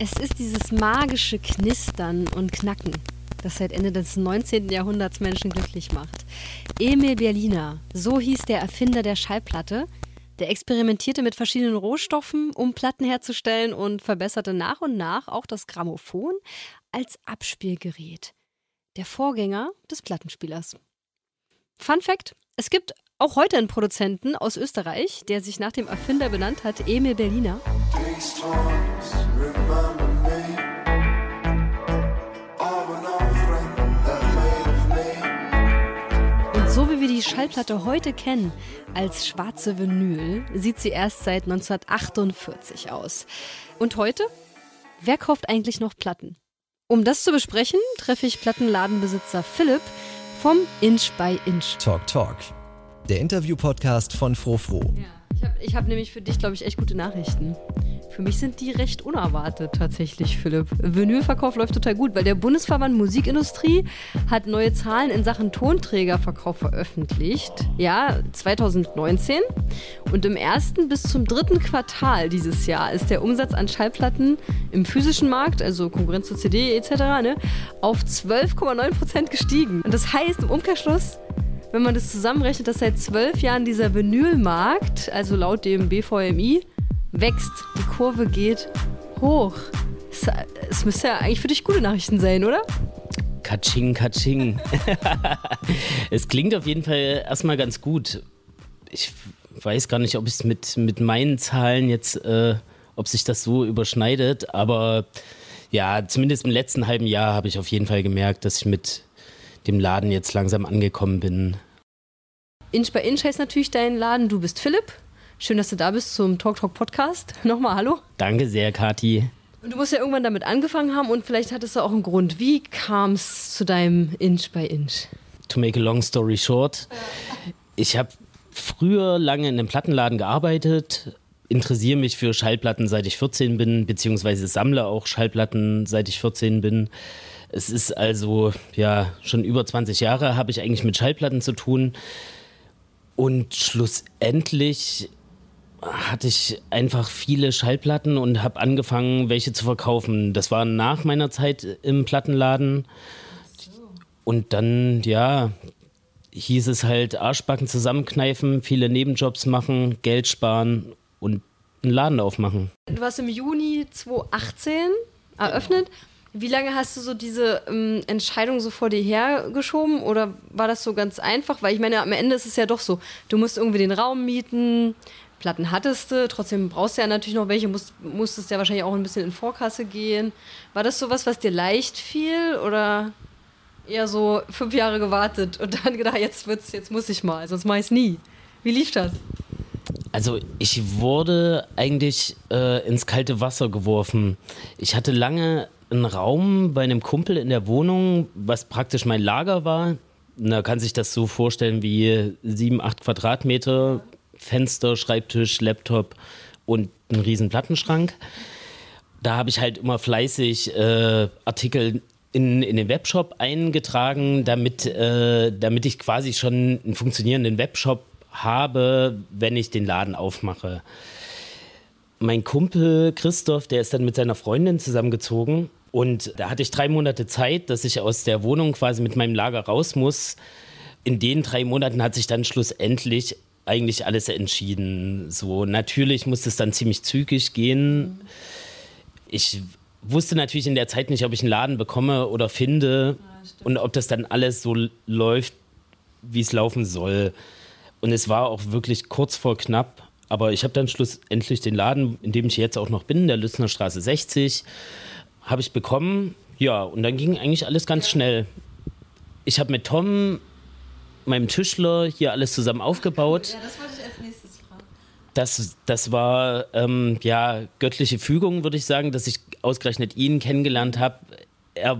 Es ist dieses magische Knistern und Knacken, das seit Ende des 19. Jahrhunderts Menschen glücklich macht. Emil Berliner, so hieß der Erfinder der Schallplatte, der experimentierte mit verschiedenen Rohstoffen, um Platten herzustellen und verbesserte nach und nach auch das Grammophon als Abspielgerät. Der Vorgänger des Plattenspielers. Fun Fact: Es gibt auch heute einen Produzenten aus Österreich, der sich nach dem Erfinder benannt hat, Emil Berliner. Und so wie wir die Schallplatte heute kennen, als schwarze Vinyl, sieht sie erst seit 1948 aus. Und heute? Wer kauft eigentlich noch Platten? Um das zu besprechen, treffe ich Plattenladenbesitzer Philipp vom Inch by Inch. Talk Talk, der Interview-Podcast von Frofro. Ja. Ich habe hab nämlich für dich, glaube ich, echt gute Nachrichten. Für mich sind die recht unerwartet tatsächlich, Philipp. Vinylverkauf läuft total gut, weil der Bundesverband Musikindustrie hat neue Zahlen in Sachen Tonträgerverkauf veröffentlicht. Ja, 2019. Und im ersten bis zum dritten Quartal dieses Jahr ist der Umsatz an Schallplatten im physischen Markt, also Konkurrenz zur CD etc., ne, auf 12,9 Prozent gestiegen. Und das heißt im Umkehrschluss, wenn man das zusammenrechnet, dass seit zwölf Jahren dieser Vinylmarkt, also laut dem BVMI, wächst. Die Kurve geht hoch. Es, es müsste ja eigentlich für dich gute Nachrichten sein, oder? Katsching, Katsching. es klingt auf jeden Fall erstmal ganz gut. Ich weiß gar nicht, ob es mit, mit meinen Zahlen jetzt, äh, ob sich das so überschneidet, aber ja, zumindest im letzten halben Jahr habe ich auf jeden Fall gemerkt, dass ich mit dem Laden jetzt langsam angekommen bin. Inch by Inch heißt natürlich dein Laden. Du bist Philipp. Schön, dass du da bist zum Talk Talk Podcast. Nochmal Hallo. Danke sehr, Kati. Und du musst ja irgendwann damit angefangen haben und vielleicht hattest du auch einen Grund. Wie kam es zu deinem Inch by Inch? To make a long story short, ich habe früher lange in einem Plattenladen gearbeitet, interessiere mich für Schallplatten seit ich 14 bin, beziehungsweise sammle auch Schallplatten seit ich 14 bin. Es ist also ja schon über 20 Jahre habe ich eigentlich mit Schallplatten zu tun. Und schlussendlich hatte ich einfach viele Schallplatten und habe angefangen, welche zu verkaufen. Das war nach meiner Zeit im Plattenladen. Und dann, ja, hieß es halt Arschbacken zusammenkneifen, viele Nebenjobs machen, Geld sparen und einen Laden aufmachen. Du hast im Juni 2018 eröffnet. Wie lange hast du so diese ähm, Entscheidung so vor dir hergeschoben oder war das so ganz einfach? Weil ich meine, am Ende ist es ja doch so, du musst irgendwie den Raum mieten, Platten hattest du, trotzdem brauchst du ja natürlich noch welche, musst, musstest ja wahrscheinlich auch ein bisschen in Vorkasse gehen. War das sowas, was dir leicht fiel oder eher so fünf Jahre gewartet und dann gedacht, jetzt wird's, jetzt muss ich mal, sonst mach ich's nie. Wie lief das? Also ich wurde eigentlich äh, ins kalte Wasser geworfen. Ich hatte lange einen Raum bei einem Kumpel in der Wohnung, was praktisch mein Lager war. Da kann sich das so vorstellen wie sieben, acht Quadratmeter, Fenster, Schreibtisch, Laptop und einen riesen Plattenschrank. Da habe ich halt immer fleißig äh, Artikel in, in den Webshop eingetragen, damit, äh, damit ich quasi schon einen funktionierenden Webshop habe, wenn ich den Laden aufmache. Mein Kumpel Christoph, der ist dann mit seiner Freundin zusammengezogen und da hatte ich drei Monate Zeit, dass ich aus der Wohnung quasi mit meinem Lager raus muss. In den drei Monaten hat sich dann schlussendlich eigentlich alles entschieden. So, natürlich musste es dann ziemlich zügig gehen. Ich wusste natürlich in der Zeit nicht, ob ich einen Laden bekomme oder finde ja, und ob das dann alles so läuft, wie es laufen soll. Und es war auch wirklich kurz vor knapp. Aber ich habe dann schlussendlich den Laden, in dem ich jetzt auch noch bin, der Lützner Straße 60, habe ich bekommen. Ja, und dann ging eigentlich alles ganz schnell. Ich habe mit Tom, meinem Tischler, hier alles zusammen aufgebaut. Ja, das wollte ich als nächstes fragen. Das, das war ähm, ja göttliche Fügung, würde ich sagen, dass ich ausgerechnet ihn kennengelernt habe. Er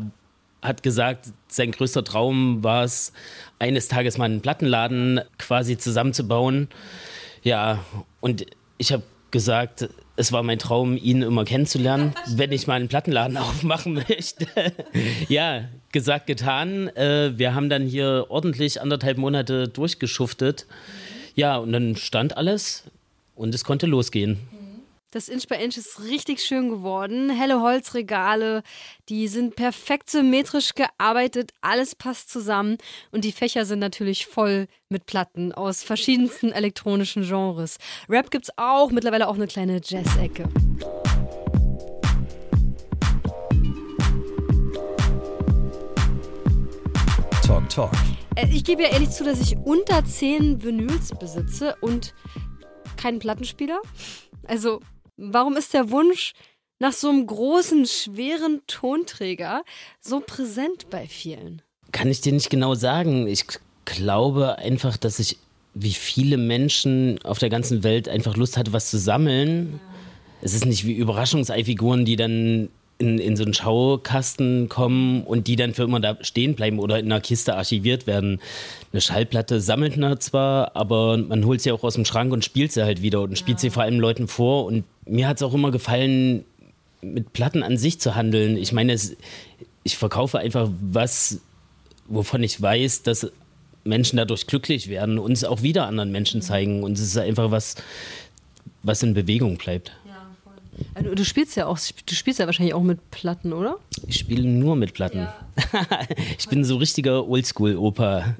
hat gesagt, sein größter Traum war es, eines Tages mal einen Plattenladen quasi zusammenzubauen. Ja, und ich habe gesagt, es war mein Traum, ihn immer kennenzulernen, wenn ich mal einen Plattenladen aufmachen möchte. ja, gesagt, getan. Äh, wir haben dann hier ordentlich anderthalb Monate durchgeschuftet. Ja, und dann stand alles und es konnte losgehen. Das Inch by Inch ist richtig schön geworden. Helle Holzregale, die sind perfekt symmetrisch gearbeitet, alles passt zusammen und die Fächer sind natürlich voll mit Platten aus verschiedensten elektronischen Genres. Rap gibt's auch, mittlerweile auch eine kleine Jazz-Ecke. Talk Talk. Äh, ich gebe ja ehrlich zu, dass ich unter 10 Vinyls besitze und keinen Plattenspieler. Also Warum ist der Wunsch nach so einem großen, schweren Tonträger so präsent bei vielen? Kann ich dir nicht genau sagen. Ich glaube einfach, dass ich wie viele Menschen auf der ganzen Welt einfach Lust hatte, was zu sammeln. Ja. Es ist nicht wie Überraschungseifiguren, die dann in, in so einen Schaukasten kommen und die dann für immer da stehen bleiben oder in einer Kiste archiviert werden. Eine Schallplatte sammelt man zwar, aber man holt sie auch aus dem Schrank und spielt sie halt wieder und ja. spielt sie vor allem Leuten vor. Und mir hat es auch immer gefallen, mit Platten an sich zu handeln. Ich meine, es, ich verkaufe einfach was, wovon ich weiß, dass Menschen dadurch glücklich werden und es auch wieder anderen Menschen zeigen. Und es ist einfach was, was in Bewegung bleibt. Also, du spielst ja auch, du spielst ja wahrscheinlich auch mit Platten, oder? Ich spiele nur mit Platten. Ja. ich bin so richtiger Oldschool-Opa.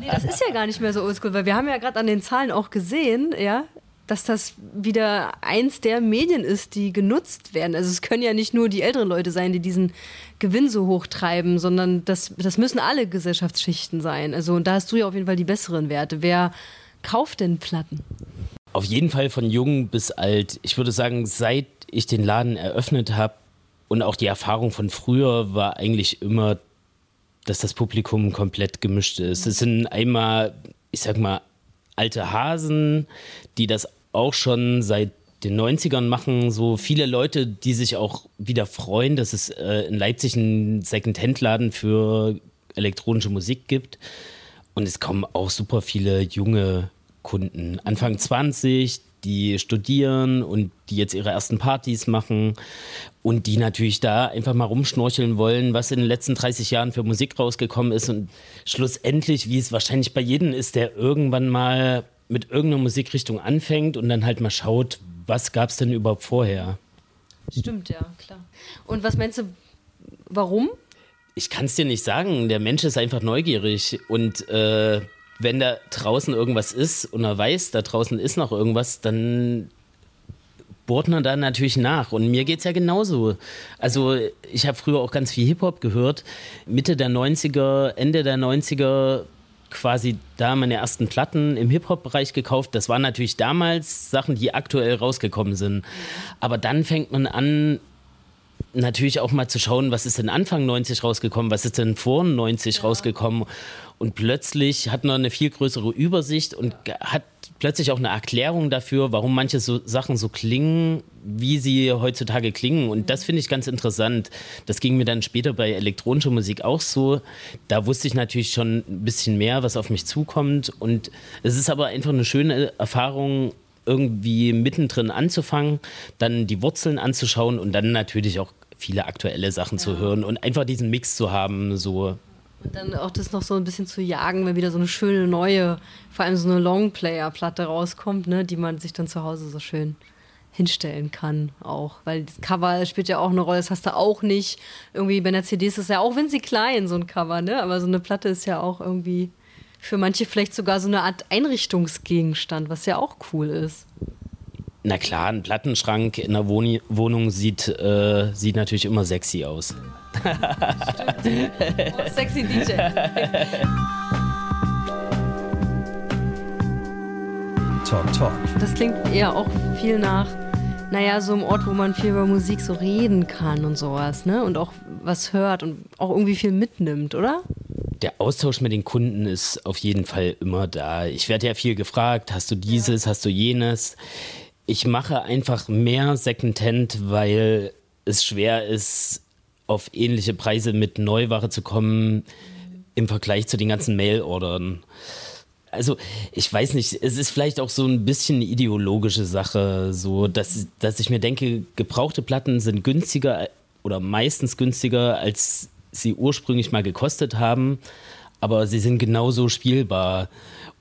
nee, das ist ja gar nicht mehr so oldschool, weil wir haben ja gerade an den Zahlen auch gesehen, ja, dass das wieder eins der Medien ist, die genutzt werden. Also es können ja nicht nur die älteren Leute sein, die diesen Gewinn so hoch treiben, sondern das, das müssen alle Gesellschaftsschichten sein. Also und da hast du ja auf jeden Fall die besseren Werte. Wer kauft denn Platten? Auf jeden Fall von jung bis alt. Ich würde sagen, seit ich den Laden eröffnet habe und auch die Erfahrung von früher war eigentlich immer, dass das Publikum komplett gemischt ist. Es sind einmal, ich sag mal, alte Hasen, die das auch schon seit den 90ern machen, so viele Leute, die sich auch wieder freuen, dass es äh, in Leipzig einen Second-Hand-Laden für elektronische Musik gibt. Und es kommen auch super viele junge Kunden, Anfang 20, die studieren und die jetzt ihre ersten Partys machen und die natürlich da einfach mal rumschnorcheln wollen, was in den letzten 30 Jahren für Musik rausgekommen ist und schlussendlich, wie es wahrscheinlich bei jedem ist, der irgendwann mal mit irgendeiner Musikrichtung anfängt und dann halt mal schaut, was gab es denn überhaupt vorher. Stimmt, ja, klar. Und was meinst du, warum? Ich kann es dir nicht sagen. Der Mensch ist einfach neugierig und äh, wenn da draußen irgendwas ist und er weiß, da draußen ist noch irgendwas, dann bohrt man da natürlich nach. Und mir geht es ja genauso. Also ich habe früher auch ganz viel Hip-Hop gehört. Mitte der 90er, Ende der 90er quasi da meine ersten Platten im Hip-Hop-Bereich gekauft. Das waren natürlich damals Sachen, die aktuell rausgekommen sind. Aber dann fängt man an, natürlich auch mal zu schauen, was ist denn Anfang 90 rausgekommen, was ist denn vor 90 ja. rausgekommen. Und plötzlich hat man eine viel größere Übersicht und hat plötzlich auch eine Erklärung dafür, warum manche so Sachen so klingen, wie sie heutzutage klingen. Und das finde ich ganz interessant. Das ging mir dann später bei elektronischer Musik auch so. Da wusste ich natürlich schon ein bisschen mehr, was auf mich zukommt. Und es ist aber einfach eine schöne Erfahrung, irgendwie mittendrin anzufangen, dann die Wurzeln anzuschauen und dann natürlich auch viele aktuelle Sachen ja. zu hören und einfach diesen Mix zu haben, so und dann auch das noch so ein bisschen zu jagen, wenn wieder so eine schöne neue, vor allem so eine Longplayer-Platte rauskommt, ne, die man sich dann zu Hause so schön hinstellen kann auch. Weil das Cover spielt ja auch eine Rolle, das hast du auch nicht. Irgendwie bei einer CD ist es ja auch winzig klein, so ein Cover, ne? Aber so eine Platte ist ja auch irgendwie für manche vielleicht sogar so eine Art Einrichtungsgegenstand, was ja auch cool ist. Na klar, ein Plattenschrank in der Wohn Wohnung sieht, äh, sieht natürlich immer sexy aus. Stimmt. Sexy DJ. Talk, talk. Das klingt eher auch viel nach, naja, so einem Ort, wo man viel über Musik so reden kann und sowas, ne? Und auch was hört und auch irgendwie viel mitnimmt, oder? der Austausch mit den Kunden ist auf jeden Fall immer da. Ich werde ja viel gefragt, hast du dieses, ja. hast du jenes? Ich mache einfach mehr Secondhand, weil es schwer ist, auf ähnliche Preise mit Neuware zu kommen im Vergleich zu den ganzen Mail-Ordern. Also, ich weiß nicht, es ist vielleicht auch so ein bisschen eine ideologische Sache, so dass, dass ich mir denke, gebrauchte Platten sind günstiger oder meistens günstiger, als sie ursprünglich mal gekostet haben, aber sie sind genauso spielbar.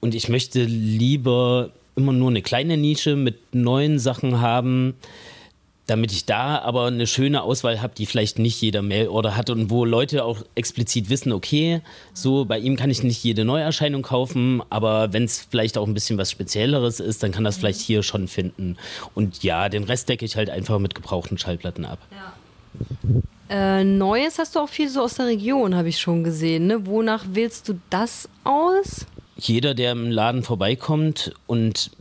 Und ich möchte lieber immer nur eine kleine Nische mit neuen Sachen haben, damit ich da aber eine schöne Auswahl habe, die vielleicht nicht jeder Mailorder hat und wo Leute auch explizit wissen, okay, so bei ihm kann ich nicht jede Neuerscheinung kaufen, aber wenn es vielleicht auch ein bisschen was Spezielleres ist, dann kann das vielleicht hier schon finden. Und ja, den Rest decke ich halt einfach mit gebrauchten Schallplatten ab. Ja. Äh, Neues hast du auch viel so aus der Region, habe ich schon gesehen. Ne? Wonach wählst du das aus? Jeder, der im Laden vorbeikommt und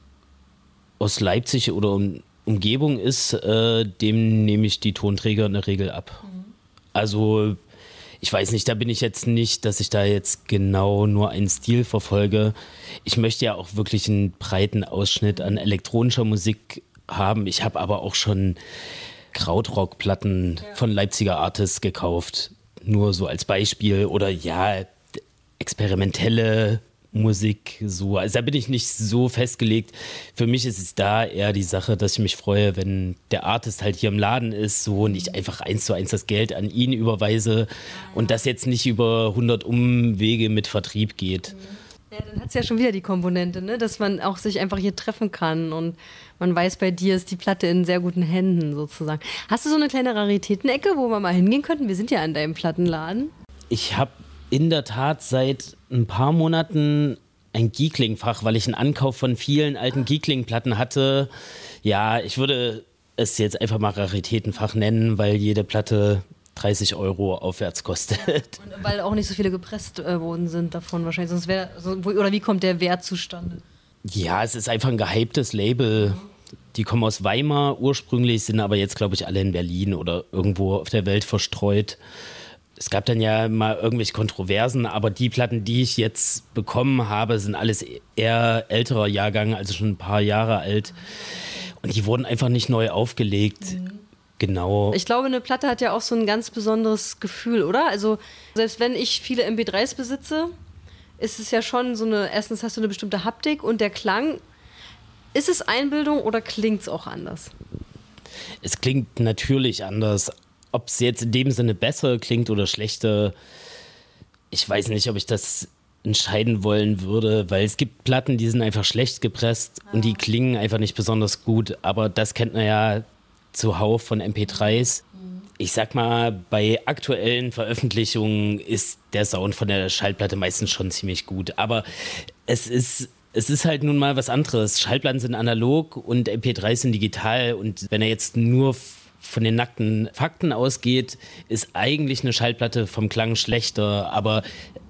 aus Leipzig oder um, Umgebung ist, äh, dem nehme ich die Tonträger in der Regel ab. Mhm. Also ich weiß nicht, da bin ich jetzt nicht, dass ich da jetzt genau nur einen Stil verfolge. Ich möchte ja auch wirklich einen breiten Ausschnitt an elektronischer Musik haben. Ich habe aber auch schon Krautrock-Platten ja. von Leipziger Artists gekauft. Nur so als Beispiel. Oder ja, experimentelle Musik so. Also da bin ich nicht so festgelegt. Für mich ist es da eher die Sache, dass ich mich freue, wenn der Artist halt hier im Laden ist, so und ich einfach eins zu eins das Geld an ihn überweise und das jetzt nicht über 100 Umwege mit Vertrieb geht. Ja, dann hat es ja schon wieder die Komponente, ne? dass man auch sich einfach hier treffen kann und man weiß, bei dir ist die Platte in sehr guten Händen sozusagen. Hast du so eine kleine Raritätenecke, wo wir mal hingehen könnten? Wir sind ja an deinem Plattenladen. Ich habe in der Tat seit ein paar Monaten ein Geekling-Fach, weil ich einen Ankauf von vielen alten Geekling-Platten hatte. Ja, ich würde es jetzt einfach mal Raritätenfach nennen, weil jede Platte 30 Euro aufwärts kostet. Und weil auch nicht so viele gepresst äh, worden sind davon wahrscheinlich. Sonst wär, so, oder wie kommt der Wert zustande? Ja, es ist einfach ein gehyptes Label. Die kommen aus Weimar ursprünglich, sind aber jetzt, glaube ich, alle in Berlin oder irgendwo auf der Welt verstreut es gab dann ja mal irgendwelche Kontroversen, aber die Platten, die ich jetzt bekommen habe, sind alles eher älterer Jahrgang, also schon ein paar Jahre alt. Und die wurden einfach nicht neu aufgelegt. Mhm. Genau. Ich glaube, eine Platte hat ja auch so ein ganz besonderes Gefühl, oder? Also, selbst wenn ich viele MP3s besitze, ist es ja schon so eine, erstens hast du eine bestimmte Haptik und der Klang. Ist es Einbildung oder klingt es auch anders? Es klingt natürlich anders, ob es jetzt in dem Sinne besser klingt oder schlechter, ich weiß nicht, ob ich das entscheiden wollen würde, weil es gibt Platten, die sind einfach schlecht gepresst und die klingen einfach nicht besonders gut. Aber das kennt man ja zuhauf von MP3s. Ich sag mal, bei aktuellen Veröffentlichungen ist der Sound von der Schallplatte meistens schon ziemlich gut. Aber es ist es ist halt nun mal was anderes. Schallplatten sind analog und MP3s sind digital. Und wenn er jetzt nur von den nackten Fakten ausgeht, ist eigentlich eine Schallplatte vom Klang schlechter, aber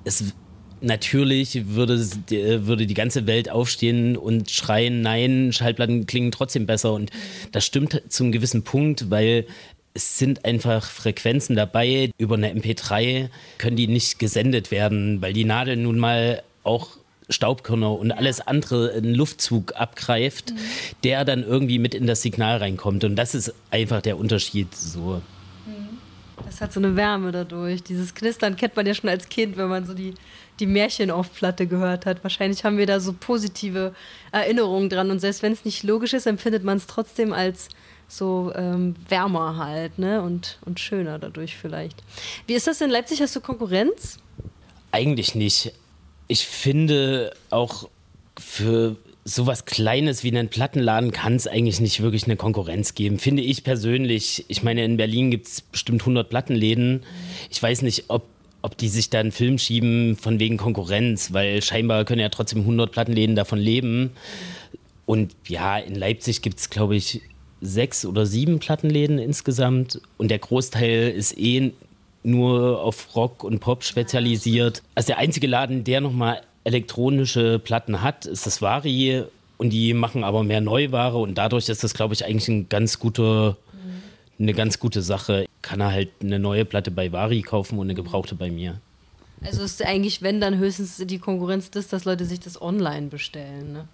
es natürlich würde, würde die ganze Welt aufstehen und schreien, nein, Schallplatten klingen trotzdem besser. Und das stimmt zum gewissen Punkt, weil es sind einfach Frequenzen dabei. Über eine MP3 können die nicht gesendet werden, weil die Nadel nun mal auch Staubkörner und alles andere einen Luftzug abgreift, mhm. der dann irgendwie mit in das Signal reinkommt. Und das ist einfach der Unterschied. So. Mhm. Das hat so eine Wärme dadurch. Dieses Knistern kennt man ja schon als Kind, wenn man so die, die Märchen auf Platte gehört hat. Wahrscheinlich haben wir da so positive Erinnerungen dran. Und selbst wenn es nicht logisch ist, empfindet man es trotzdem als so ähm, wärmer halt ne? und, und schöner dadurch vielleicht. Wie ist das in Leipzig? Hast du Konkurrenz? Eigentlich nicht ich finde auch für sowas Kleines wie einen Plattenladen kann es eigentlich nicht wirklich eine Konkurrenz geben, finde ich persönlich. Ich meine, in Berlin gibt es bestimmt 100 Plattenläden. Ich weiß nicht, ob, ob die sich da einen Film schieben von wegen Konkurrenz, weil scheinbar können ja trotzdem 100 Plattenläden davon leben. Und ja, in Leipzig gibt es, glaube ich, sechs oder sieben Plattenläden insgesamt. Und der Großteil ist eh nur auf Rock und Pop spezialisiert. Also der einzige Laden, der nochmal elektronische Platten hat, ist das Vari. Und die machen aber mehr Neuware und dadurch ist das, glaube ich, eigentlich ein ganz guter, eine ganz gute Sache. Kann er halt eine neue Platte bei Vari kaufen und eine gebrauchte bei mir. Also ist eigentlich, wenn dann höchstens die Konkurrenz das, dass Leute sich das online bestellen, ne?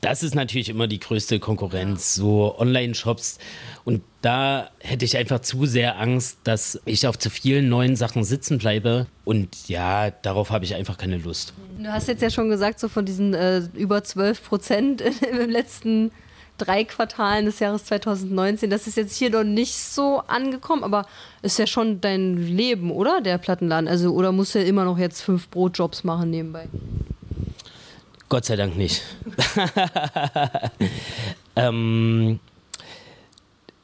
Das ist natürlich immer die größte Konkurrenz, so Online-Shops. Und da hätte ich einfach zu sehr Angst, dass ich auf zu vielen neuen Sachen sitzen bleibe. Und ja, darauf habe ich einfach keine Lust. Du hast jetzt ja schon gesagt, so von diesen äh, über 12 Prozent im letzten drei Quartalen des Jahres 2019. Das ist jetzt hier noch nicht so angekommen, aber ist ja schon dein Leben, oder? Der Plattenladen. Also, oder musst du ja immer noch jetzt fünf Brotjobs machen nebenbei? Gott sei Dank nicht. ähm,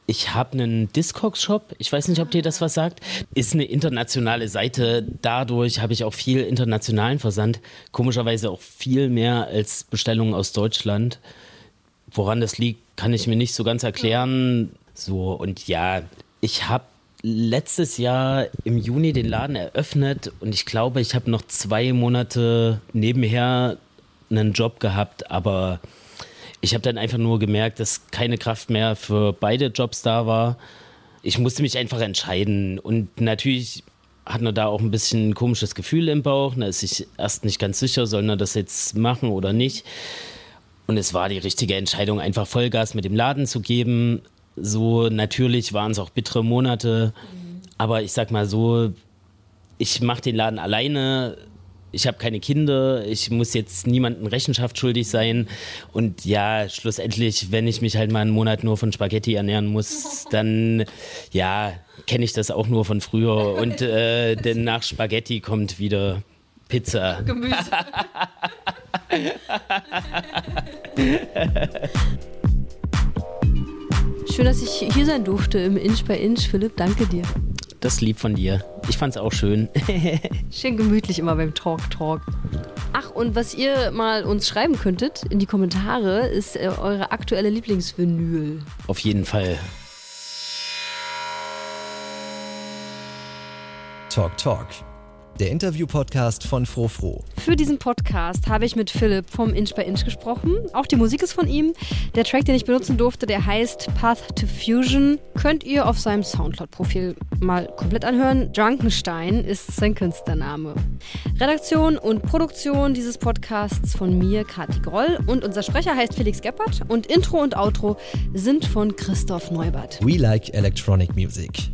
ich habe einen Discogs-Shop, ich weiß nicht, ob dir das was sagt. Ist eine internationale Seite. Dadurch habe ich auch viel internationalen Versand. Komischerweise auch viel mehr als Bestellungen aus Deutschland. Woran das liegt, kann ich mir nicht so ganz erklären. So, und ja, ich habe letztes Jahr im Juni den Laden eröffnet und ich glaube, ich habe noch zwei Monate nebenher einen Job gehabt, aber ich habe dann einfach nur gemerkt, dass keine Kraft mehr für beide Jobs da war. Ich musste mich einfach entscheiden und natürlich hat man da auch ein bisschen ein komisches Gefühl im Bauch. Da ist sich erst nicht ganz sicher, soll man das jetzt machen oder nicht. Und es war die richtige Entscheidung, einfach Vollgas mit dem Laden zu geben. So natürlich waren es auch bittere Monate, aber ich sag mal so, ich mache den Laden alleine. Ich habe keine Kinder, ich muss jetzt niemandem Rechenschaft schuldig sein. Und ja, schlussendlich, wenn ich mich halt mal einen Monat nur von Spaghetti ernähren muss, dann ja, kenne ich das auch nur von früher. Und äh, denn nach Spaghetti kommt wieder Pizza. Gemüse. Schön, dass ich hier sein durfte im Inch by Inch. Philipp, danke dir. Das ist lieb von dir. Ich fand's auch schön. Schön gemütlich immer beim Talk Talk. Ach, und was ihr mal uns schreiben könntet in die Kommentare, ist äh, eure aktuelle Lieblingsvinyl. Auf jeden Fall. Talk Talk, der Interview-Podcast von Frofro. Für diesen Podcast habe ich mit Philipp vom Inch by Inch gesprochen. Auch die Musik ist von ihm. Der Track, den ich benutzen durfte, der heißt Path to Fusion. Könnt ihr auf seinem Soundcloud-Profil mal komplett anhören. Drunkenstein ist sein Künstlername. Redaktion und Produktion dieses Podcasts von mir, Kati Groll. Und unser Sprecher heißt Felix Geppert. Und Intro und Outro sind von Christoph Neubert. We like electronic music.